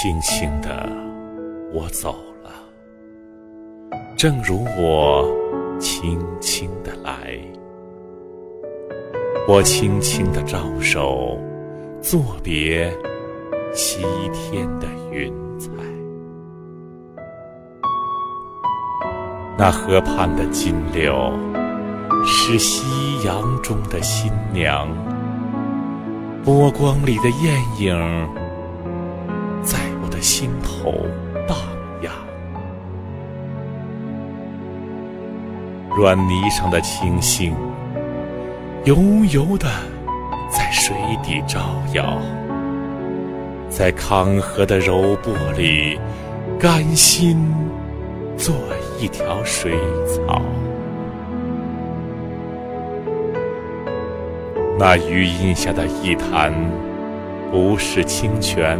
轻轻的，我走了，正如我轻轻的来。我轻轻的招手，作别西天的云彩。那河畔的金柳，是夕阳中的新娘，波光里的艳影。心头荡漾，软泥上的青荇，油油的在水底招摇，在康河的柔波里甘心做一条水草。那余荫下的一潭，不是清泉。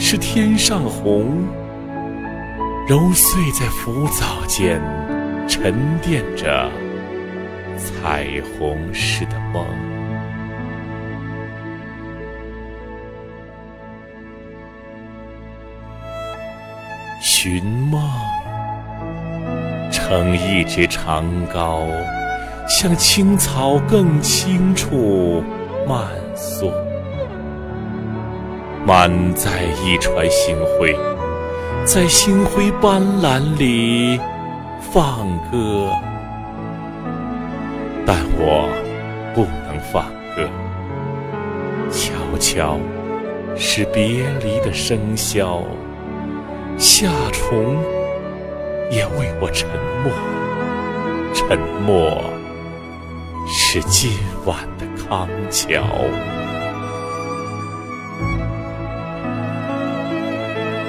是天上虹，揉碎在浮藻间，沉淀着彩虹似的梦。寻梦，乘一只长篙，向青草更青处漫溯。满载一船星辉，在星辉斑斓里放歌，但我不能放歌。悄悄是别离的笙箫，夏虫也为我沉默。沉默是今晚的康桥。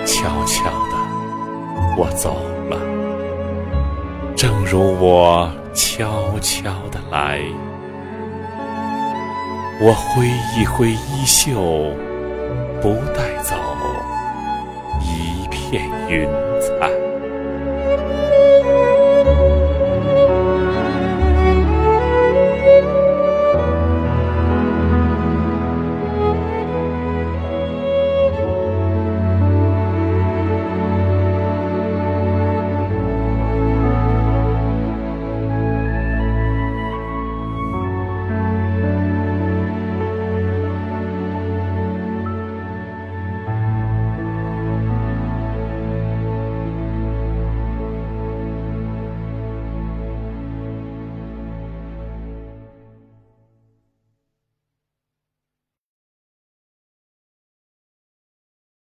悄悄的，我走了，正如我悄悄的来。我挥一挥衣袖，不带走一片云。